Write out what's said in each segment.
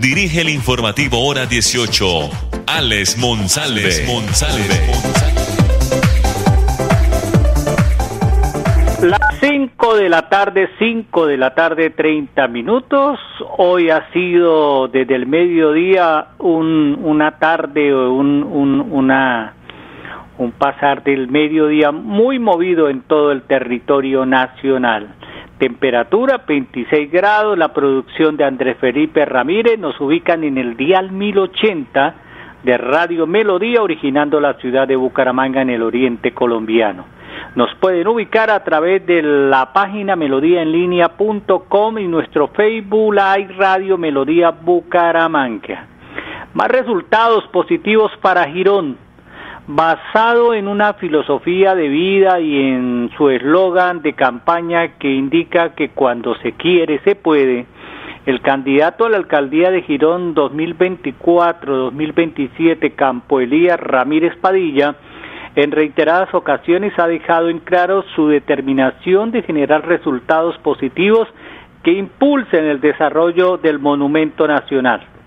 dirige el informativo Hora 18, Alex Monsalve. Las 5 de la tarde, 5 de la tarde, 30 minutos. Hoy ha sido desde el mediodía un, una tarde, un, un, una, un pasar del mediodía muy movido en todo el territorio nacional. Temperatura 26 grados, la producción de Andrés Felipe Ramírez nos ubican en el dial 1080 de Radio Melodía, originando la ciudad de Bucaramanga en el oriente colombiano. Nos pueden ubicar a través de la página melodíaenlínea.com y nuestro Facebook Live Radio Melodía Bucaramanga. Más resultados positivos para Girón basado en una filosofía de vida y en su eslogan de campaña que indica que cuando se quiere se puede, el candidato a la alcaldía de Girón 2024-2027, Campo Elías Ramírez Padilla, en reiteradas ocasiones ha dejado en claro su determinación de generar resultados positivos que impulsen el desarrollo del monumento nacional.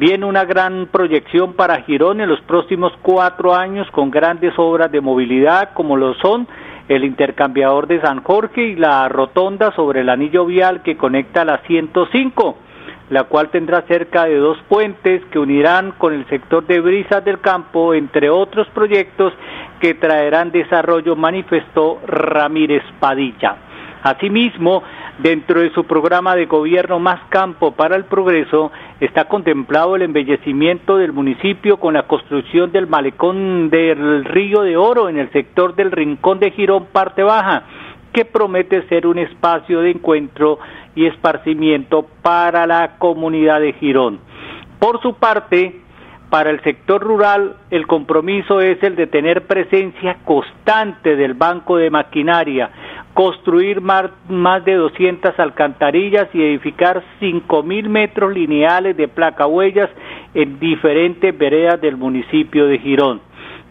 Viene una gran proyección para Girón en los próximos cuatro años con grandes obras de movilidad como lo son el intercambiador de San Jorge y la rotonda sobre el anillo vial que conecta la 105, la cual tendrá cerca de dos puentes que unirán con el sector de Brisas del Campo, entre otros proyectos que traerán desarrollo, manifestó Ramírez Padilla. Asimismo, Dentro de su programa de gobierno Más Campo para el Progreso está contemplado el embellecimiento del municipio con la construcción del malecón del Río de Oro en el sector del Rincón de Girón, parte baja, que promete ser un espacio de encuentro y esparcimiento para la comunidad de Girón. Por su parte, para el sector rural, el compromiso es el de tener presencia constante del Banco de Maquinaria, construir más, de 200 alcantarillas y edificar 5.000 metros lineales de placa huellas en diferentes veredas del municipio de Girón.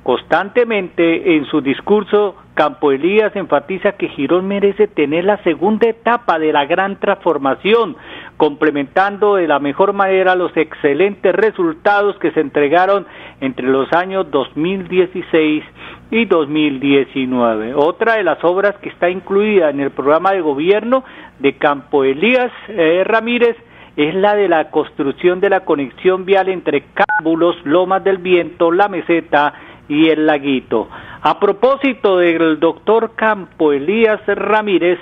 Constantemente en su discurso, Campo Elías enfatiza que Girón merece tener la segunda etapa de la gran transformación, complementando de la mejor manera los excelentes resultados que se entregaron entre los años 2016 y 2019. Otra de las obras que está incluida en el programa de gobierno de Campo Elías eh, Ramírez es la de la construcción de la conexión vial entre Cábulos, Lomas del Viento, La Meseta y El Laguito. A propósito del doctor Campo Elías Ramírez,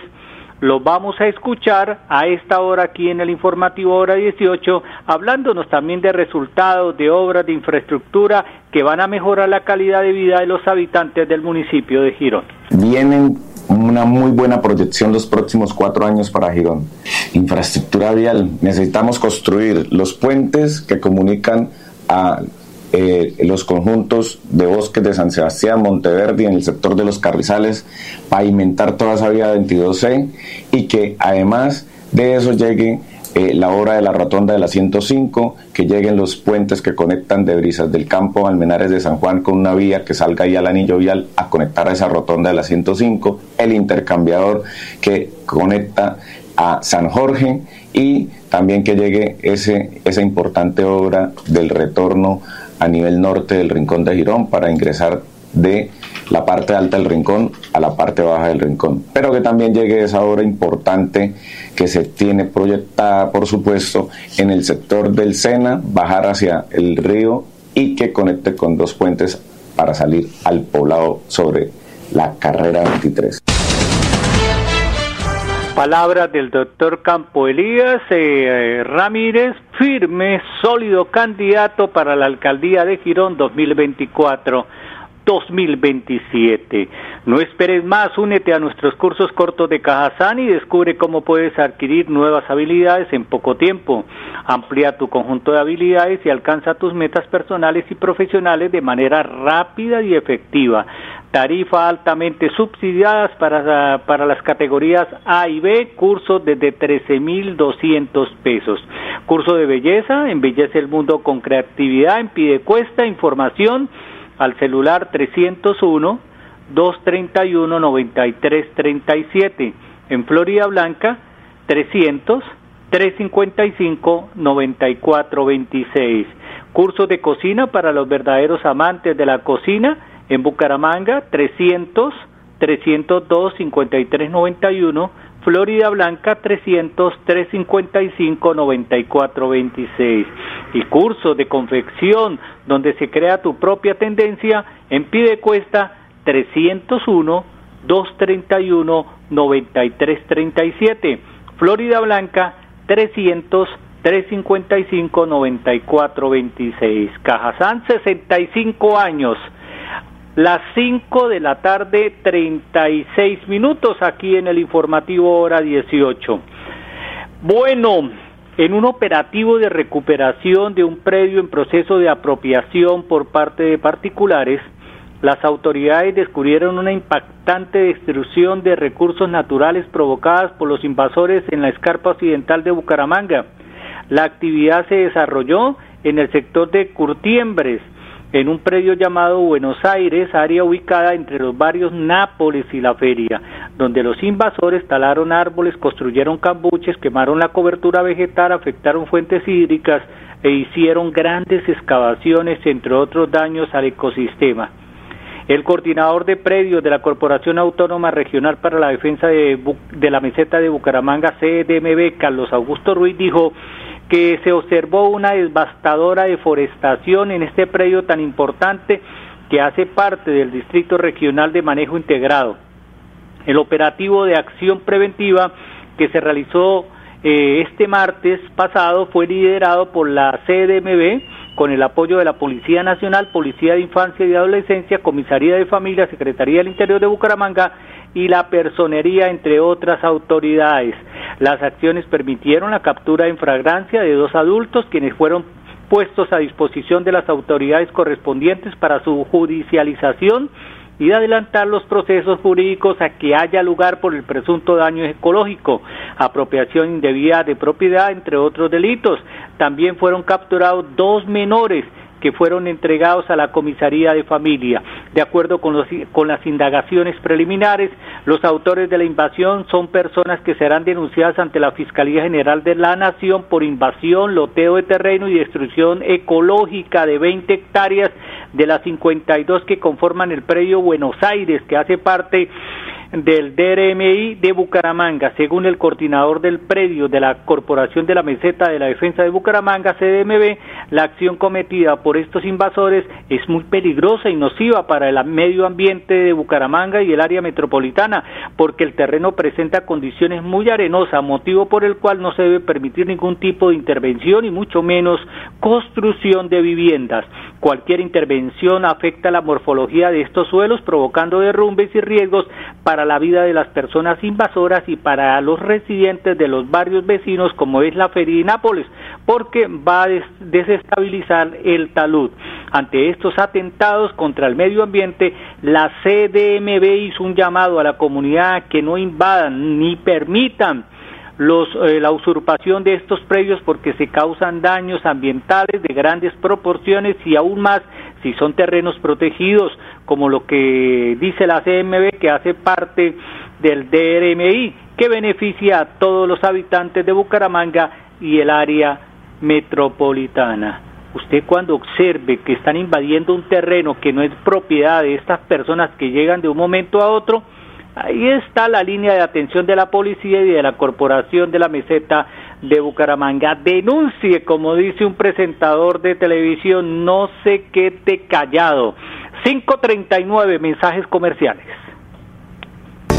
lo vamos a escuchar a esta hora aquí en el informativo hora 18, hablándonos también de resultados de obras de infraestructura que van a mejorar la calidad de vida de los habitantes del municipio de Girón. Vienen una muy buena proyección los próximos cuatro años para Girón. Infraestructura vial, necesitamos construir los puentes que comunican a eh, los conjuntos de bosques de San Sebastián, Monteverdi, en el sector de los Carrizales, pavimentar toda esa vía 22C y que además de eso llegue eh, la obra de la rotonda de la 105, que lleguen los puentes que conectan de Brisas del Campo Almenares de San Juan con una vía que salga ahí al anillo vial a conectar a esa rotonda de la 105, el intercambiador que conecta a San Jorge y también que llegue ese, esa importante obra del retorno a nivel norte del Rincón de Girón para ingresar de la parte alta del rincón a la parte baja del rincón. Pero que también llegue esa obra importante que se tiene proyectada, por supuesto, en el sector del Sena, bajar hacia el río y que conecte con dos puentes para salir al poblado sobre la carrera 23. Palabras del doctor Campo Elías eh, Ramírez, firme, sólido candidato para la alcaldía de Girón 2024. 2027. No esperes más, únete a nuestros cursos cortos de Cajazán y descubre cómo puedes adquirir nuevas habilidades en poco tiempo. Amplía tu conjunto de habilidades y alcanza tus metas personales y profesionales de manera rápida y efectiva. Tarifa altamente subsidiadas para, para las categorías A y B, curso desde 13.200 pesos. Curso de belleza, embellece el mundo con creatividad, en Pidecuesta, información al celular 301 231 9337. En Florida Blanca 300 355 9426. Cursos de cocina para los verdaderos amantes de la cocina en Bucaramanga 300 302 5391 Florida Blanca 300 355 9426 y cursos de confección donde se crea tu propia tendencia en Pidecuesta 301 231 9337 Florida Blanca 300 355 9426 Cajazán 65 años las 5 de la tarde 36 minutos aquí en el informativo hora 18. Bueno, en un operativo de recuperación de un predio en proceso de apropiación por parte de particulares, las autoridades descubrieron una impactante destrucción de recursos naturales provocadas por los invasores en la escarpa occidental de Bucaramanga. La actividad se desarrolló en el sector de Curtiembres, en un predio llamado Buenos Aires, área ubicada entre los barrios Nápoles y La Feria, donde los invasores talaron árboles, construyeron cambuches, quemaron la cobertura vegetal, afectaron fuentes hídricas e hicieron grandes excavaciones, entre otros daños al ecosistema. El coordinador de predios de la Corporación Autónoma Regional para la Defensa de, de la Meseta de Bucaramanga, CDMB, Carlos Augusto Ruiz, dijo que se observó una devastadora deforestación en este predio tan importante que hace parte del Distrito Regional de Manejo Integrado. El operativo de acción preventiva que se realizó eh, este martes pasado fue liderado por la CDMB con el apoyo de la Policía Nacional, Policía de Infancia y Adolescencia, Comisaría de Familia, Secretaría del Interior de Bucaramanga y la Personería, entre otras autoridades. Las acciones permitieron la captura en fragancia de dos adultos quienes fueron puestos a disposición de las autoridades correspondientes para su judicialización y de adelantar los procesos jurídicos a que haya lugar por el presunto daño ecológico, apropiación indebida de propiedad, entre otros delitos. También fueron capturados dos menores que fueron entregados a la comisaría de familia. De acuerdo con, los, con las indagaciones preliminares, los autores de la invasión son personas que serán denunciadas ante la Fiscalía General de la Nación por invasión, loteo de terreno y destrucción ecológica de 20 hectáreas de las 52 que conforman el predio Buenos Aires, que hace parte del DRMI de Bucaramanga. Según el coordinador del predio de la Corporación de la Meseta de la Defensa de Bucaramanga, CDMB, la acción cometida por estos invasores es muy peligrosa y nociva para el medio ambiente de Bucaramanga y el área metropolitana, porque el terreno presenta condiciones muy arenosas, motivo por el cual no se debe permitir ningún tipo de intervención y mucho menos construcción de viviendas. Cualquier intervención afecta la morfología de estos suelos, provocando derrumbes y riesgos para la vida de las personas invasoras y para los residentes de los barrios vecinos como es la Feria de Nápoles, porque va a desestabilizar el talud. Ante estos atentados contra el medio ambiente, la CDMB hizo un llamado a la comunidad que no invadan ni permitan los, eh, la usurpación de estos predios porque se causan daños ambientales de grandes proporciones y aún más si son terrenos protegidos, como lo que dice la CMB que hace parte del DRMI, que beneficia a todos los habitantes de Bucaramanga y el área metropolitana. Usted cuando observe que están invadiendo un terreno que no es propiedad de estas personas que llegan de un momento a otro, Ahí está la línea de atención de la policía y de la Corporación de la Meseta de Bucaramanga. Denuncie, como dice un presentador de televisión, no se quede callado. 539 mensajes comerciales.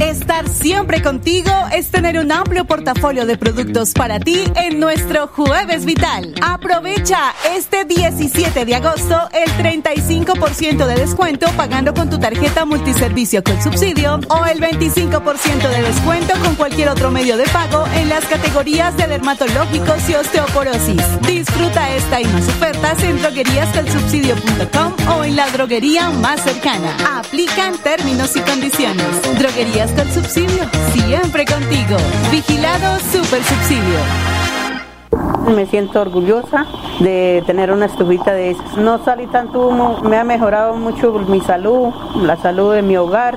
Estar siempre contigo es tener un amplio portafolio de productos para ti en nuestro Jueves Vital. Aprovecha este 17 de agosto el 35% de descuento pagando con tu tarjeta multiservicio con subsidio o el 25% de descuento con cualquier otro medio de pago en las categorías de dermatológicos y osteoporosis. Disfruta esta y más ofertas en drogueríascolsubsidio.com o en la droguería más cercana. Aplican términos y condiciones. Droguerías el subsidio, siempre contigo. Vigilado Super Subsidio. Me siento orgullosa de tener una estufita de esas. No salí tanto humo, me ha mejorado mucho mi salud, la salud de mi hogar.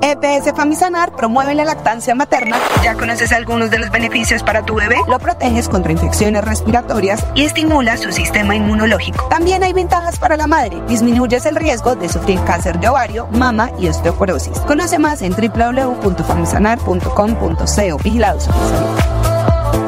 EPS Famisanar promueve la lactancia materna. ¿Ya conoces algunos de los beneficios para tu bebé? Lo proteges contra infecciones respiratorias y estimula su sistema inmunológico. También hay ventajas para la madre. Disminuyes el riesgo de sufrir cáncer de ovario, mama y osteoporosis. Conoce más en www.famisanar.com.co. Vigilados.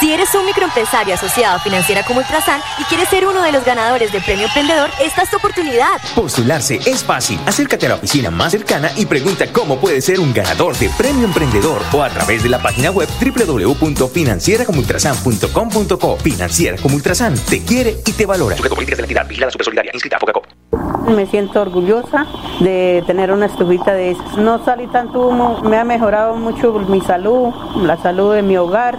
Si eres un microempresario asociado a Financiera como Ultrasan y quieres ser uno de los ganadores del Premio Emprendedor, esta es tu oportunidad. Postularse es fácil. Acércate a la oficina más cercana y pregunta cómo puedes ser un ganador de Premio Emprendedor o a través de la página web www.financieracomultrasan.com.co. Financiera como Ultrasan te quiere y te valora. Sujeto políticas de la entidad vigilada solidaria inscrita a Focacop. Me siento orgullosa de tener una estufita de esas. No salí tanto humo, me ha mejorado mucho mi salud, la salud de mi hogar.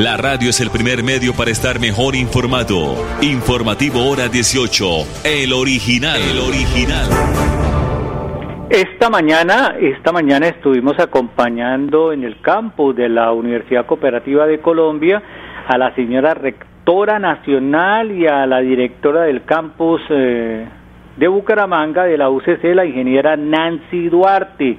La radio es el primer medio para estar mejor informado. Informativo Hora 18. El original. El original. Esta mañana, esta mañana estuvimos acompañando en el campus de la Universidad Cooperativa de Colombia a la señora rectora nacional y a la directora del campus eh, de Bucaramanga de la UCC, la ingeniera Nancy Duarte.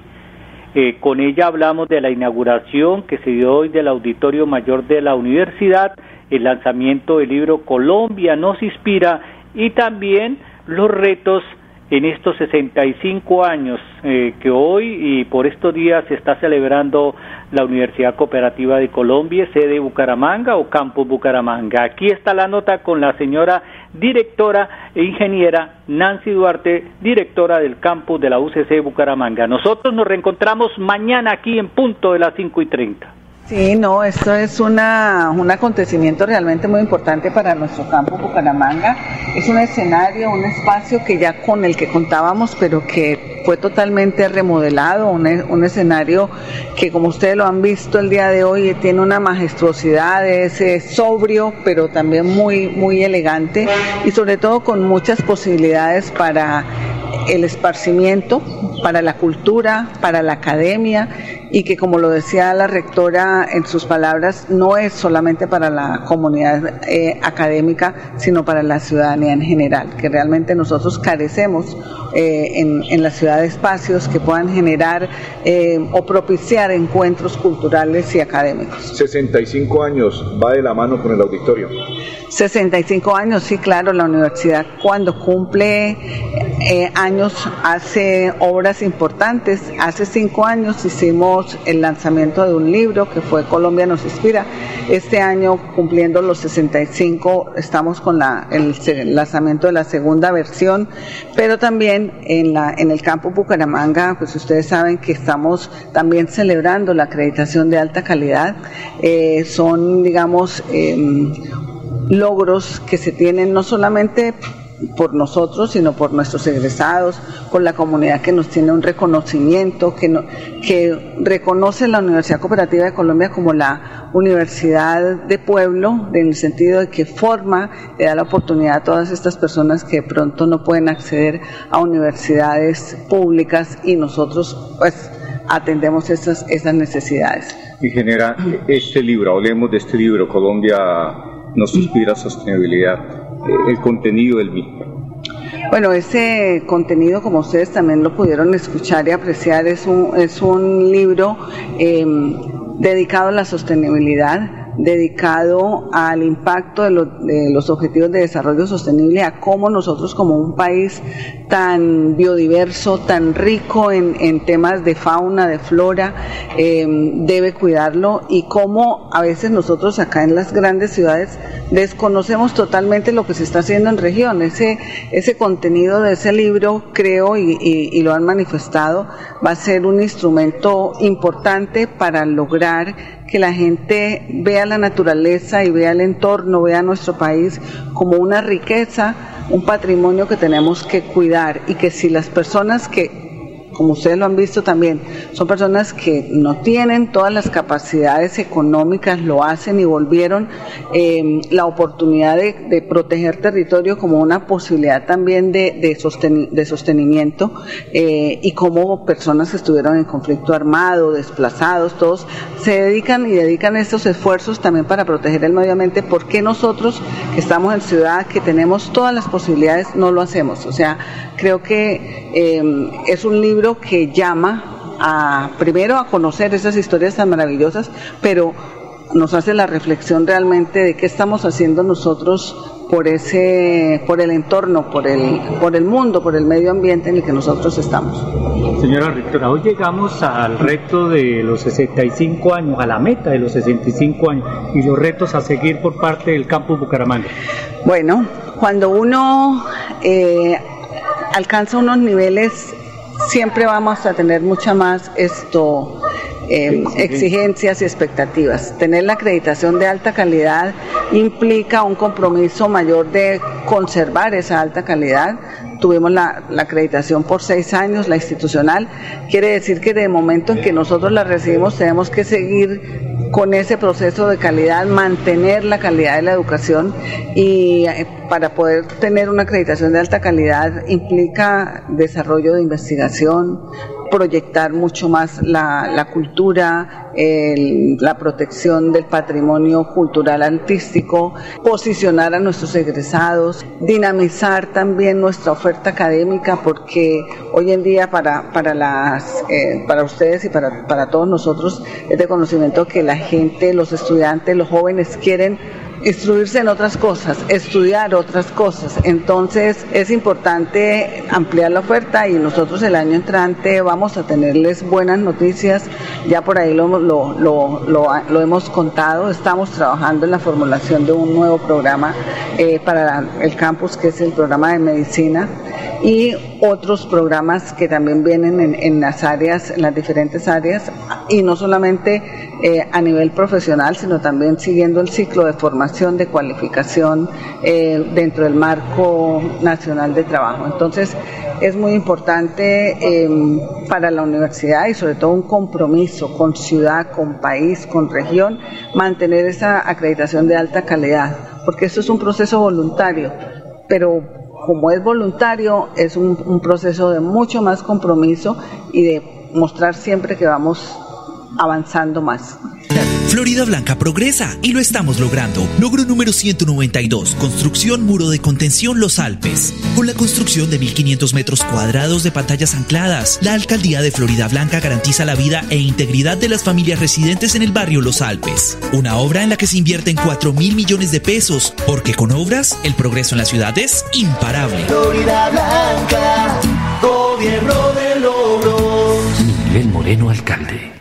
Eh, con ella hablamos de la inauguración que se dio hoy del Auditorio Mayor de la Universidad, el lanzamiento del libro Colombia nos inspira y también los retos en estos 65 años eh, que hoy y por estos días se está celebrando la Universidad Cooperativa de Colombia, sede Bucaramanga o Campus Bucaramanga. Aquí está la nota con la señora directora e ingeniera Nancy Duarte, directora del campus de la UCC Bucaramanga. Nosotros nos reencontramos mañana aquí en punto de las 5 y 30. Sí, no, esto es una, un acontecimiento realmente muy importante para nuestro campo Bucaramanga. Es un escenario, un espacio que ya con el que contábamos, pero que fue totalmente remodelado, un, un escenario que como ustedes lo han visto el día de hoy tiene una majestuosidad, es, es sobrio, pero también muy, muy elegante y sobre todo con muchas posibilidades para el esparcimiento, para la cultura, para la academia y que como lo decía la rectora en sus palabras, no es solamente para la comunidad eh, académica, sino para la ciudadanía en general, que realmente nosotros carecemos eh, en, en, la ciudad de espacios que puedan generar eh, o propiciar encuentros culturales y académicos. 65 años va de la mano con el auditorio. 65 años, sí, claro, la universidad cuando cumple eh, años hace obras importantes. Hace cinco años hicimos el lanzamiento de un libro que fue Colombia nos inspira. Este año, cumpliendo los 65, estamos con la, el, lanzamiento de la segunda versión, pero también en, la, en el campo Bucaramanga, pues ustedes saben que estamos también celebrando la acreditación de alta calidad. Eh, son, digamos, eh, logros que se tienen no solamente por nosotros, sino por nuestros egresados, por la comunidad que nos tiene un reconocimiento, que, no, que reconoce la Universidad Cooperativa de Colombia como la universidad de pueblo, en el sentido de que forma, le da la oportunidad a todas estas personas que de pronto no pueden acceder a universidades públicas y nosotros pues atendemos esas, esas necesidades. Y genera este libro, hablemos de este libro, Colombia nos inspira sostenibilidad, el contenido del mismo. Bueno, ese contenido, como ustedes también lo pudieron escuchar y apreciar, es un, es un libro eh, dedicado a la sostenibilidad dedicado al impacto de, de, los objetivos de desarrollo sostenible, a cómo nosotros como un país tan biodiverso, tan rico en, temas de fauna, de flora, eh, debe cuidarlo y cómo a veces nosotros acá en las grandes ciudades desconocemos totalmente lo que se está haciendo en región. Ese, ese contenido de ese libro, creo, y, y lo han manifestado, va a ser un instrumento importante para lograr que la gente vea la naturaleza y vea el entorno, vea nuestro país como una riqueza, un patrimonio que tenemos que cuidar y que si las personas que como ustedes lo han visto también, son personas que no tienen todas las capacidades económicas, lo hacen y volvieron eh, la oportunidad de, proteger territorio como una posibilidad también de, de, de sostenimiento eh, y como personas que estuvieron en conflicto armado, desplazados, todos se dedican y dedican estos esfuerzos también para proteger el medio ambiente. ¿Por qué nosotros que estamos en ciudad, que tenemos todas las posibilidades, no lo hacemos? O sea, creo que eh, es un libro que llama a primero a conocer esas historias tan maravillosas, pero nos hace la reflexión realmente de qué estamos haciendo nosotros por ese por el entorno, por el por el mundo, por el medio ambiente en el que nosotros estamos. Señora rectora, hoy llegamos al reto de los 65 años, a la meta de los 65 años y los retos a seguir por parte del campus Bucaramanga. Bueno, cuando uno eh, alcanza unos niveles siempre vamos a tener mucha más esto eh, exigencias y expectativas. Tener la acreditación de alta calidad implica un compromiso mayor de conservar esa alta calidad. Tuvimos la, la, acreditación por seis años, la institucional. Quiere decir que de momento en que nosotros la recibimos tenemos que seguir con ese proceso de calidad, mantener la calidad de la educación y para poder tener una acreditación de alta calidad implica desarrollo de investigación, proyectar mucho más la, la cultura, el, la protección del patrimonio cultural artístico, posicionar a nuestros egresados, dinamizar también nuestra oferta académica, porque hoy en día para, para, las, eh, para ustedes y para, para todos nosotros es de conocimiento que la gente, los estudiantes, los jóvenes quieren instruirse en otras cosas, estudiar otras cosas. Entonces es importante ampliar la oferta y nosotros el año entrante vamos a tenerles buenas noticias. Ya por ahí lo, lo, lo, lo hemos contado, estamos trabajando en la formulación de un nuevo programa eh, para el campus que es el programa de medicina y otros programas que también vienen en, las áreas, en las diferentes áreas y no solamente eh, a nivel profesional, sino también siguiendo el ciclo de formación, de cualificación eh, dentro del marco nacional de trabajo. Entonces, es muy importante em, para la universidad y sobre todo un compromiso con ciudad, con país, con región, mantener esa acreditación de alta calidad, porque esto es un proceso voluntario, pero como es voluntario, es un, un proceso de mucho más compromiso y de mostrar siempre que vamos avanzando más. Florida Blanca progresa y lo estamos logrando. Logro número 192, construcción muro de contención Los Alpes. Con la construcción de 1.500 metros cuadrados de pantallas ancladas, la alcaldía de Florida Blanca garantiza la vida e integridad de las familias residentes en el barrio Los Alpes. Una obra en la que se invierten 4 mil millones de pesos, porque con obras el progreso en la ciudad es imparable. Florida Blanca, gobierno de logros. Miguel Moreno, alcalde.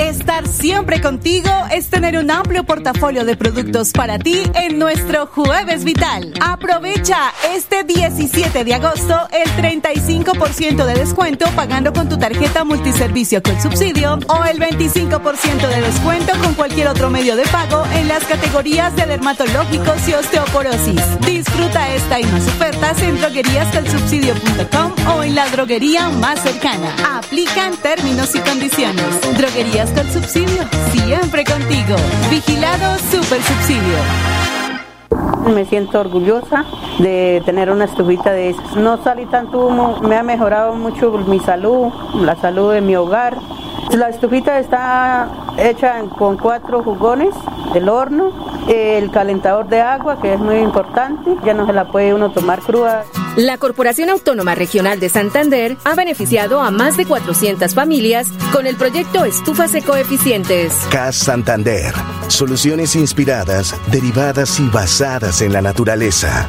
Estar siempre contigo es tener un amplio portafolio de productos para ti en nuestro Jueves Vital. Aprovecha este 17 de agosto el 35% de descuento pagando con tu tarjeta multiservicio con subsidio o el 25% de descuento con cualquier otro medio de pago en las categorías de dermatológicos y osteoporosis. Disfruta esta y más ofertas en drogueríascolsubsidio.com o en la droguería más cercana. Aplican términos y condiciones. Droguerías con subsidio, siempre contigo. Vigilado Super Subsidio. Me siento orgullosa de tener una estufita de esas. No salí tanto humo, me ha mejorado mucho mi salud, la salud de mi hogar. La estufita está hecha con cuatro jugones del horno, el calentador de agua, que es muy importante, ya no se la puede uno tomar cruda. La Corporación Autónoma Regional de Santander ha beneficiado a más de 400 familias con el proyecto Estufas Ecoeficientes. CAS Santander. Soluciones inspiradas, derivadas y basadas en la naturaleza.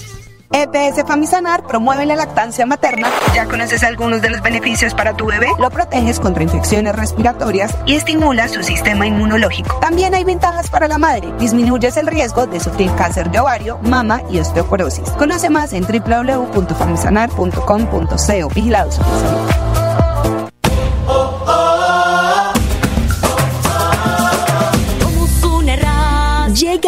EPS Famisanar promueve la lactancia materna. ¿Ya conoces algunos de los beneficios para tu bebé? Lo proteges contra infecciones respiratorias y estimula su sistema inmunológico. También hay ventajas para la madre. Disminuyes el riesgo de sufrir cáncer de ovario, mama y osteoporosis. Conoce más en www.famisanar.com.co. Vigilados.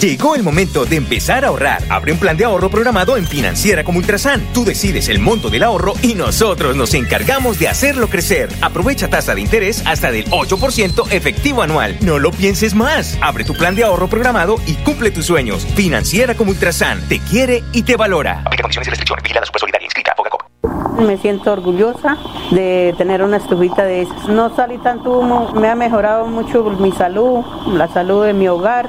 Llegó el momento de empezar a ahorrar. Abre un plan de ahorro programado en Financiera como Ultrasan. Tú decides el monto del ahorro y nosotros nos encargamos de hacerlo crecer. Aprovecha tasa de interés hasta del 8% efectivo anual. No lo pienses más. Abre tu plan de ahorro programado y cumple tus sueños. Financiera como Ultrasan. Te quiere y te valora. Aplica condiciones y restricciones. Supersolidaria inscrita. Me siento orgullosa de tener una estufita de esas. No salí tanto humo, me ha mejorado mucho mi salud, la salud de mi hogar.